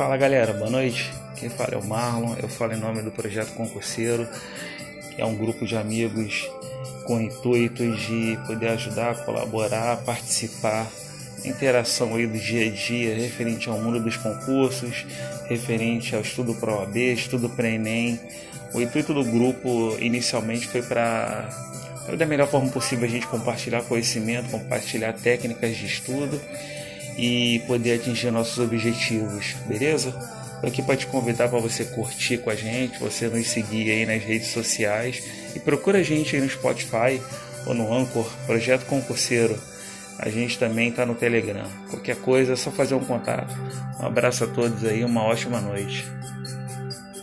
Fala galera, boa noite. Quem fala é o Marlon, eu falo em nome do Projeto Concurseiro, que é um grupo de amigos com intuitos de poder ajudar, colaborar, participar, interação aí do dia a dia referente ao mundo dos concursos, referente ao estudo para OAB, estudo para Enem. O intuito do grupo inicialmente foi para da melhor forma possível a gente compartilhar conhecimento, compartilhar técnicas de estudo e poder atingir nossos objetivos, beleza? Estou aqui para te convidar para você curtir com a gente, você nos seguir aí nas redes sociais e procura a gente aí no Spotify ou no Anchor, Projeto Concurseiro. A gente também está no Telegram. Qualquer coisa é só fazer um contato. Um abraço a todos aí, uma ótima noite.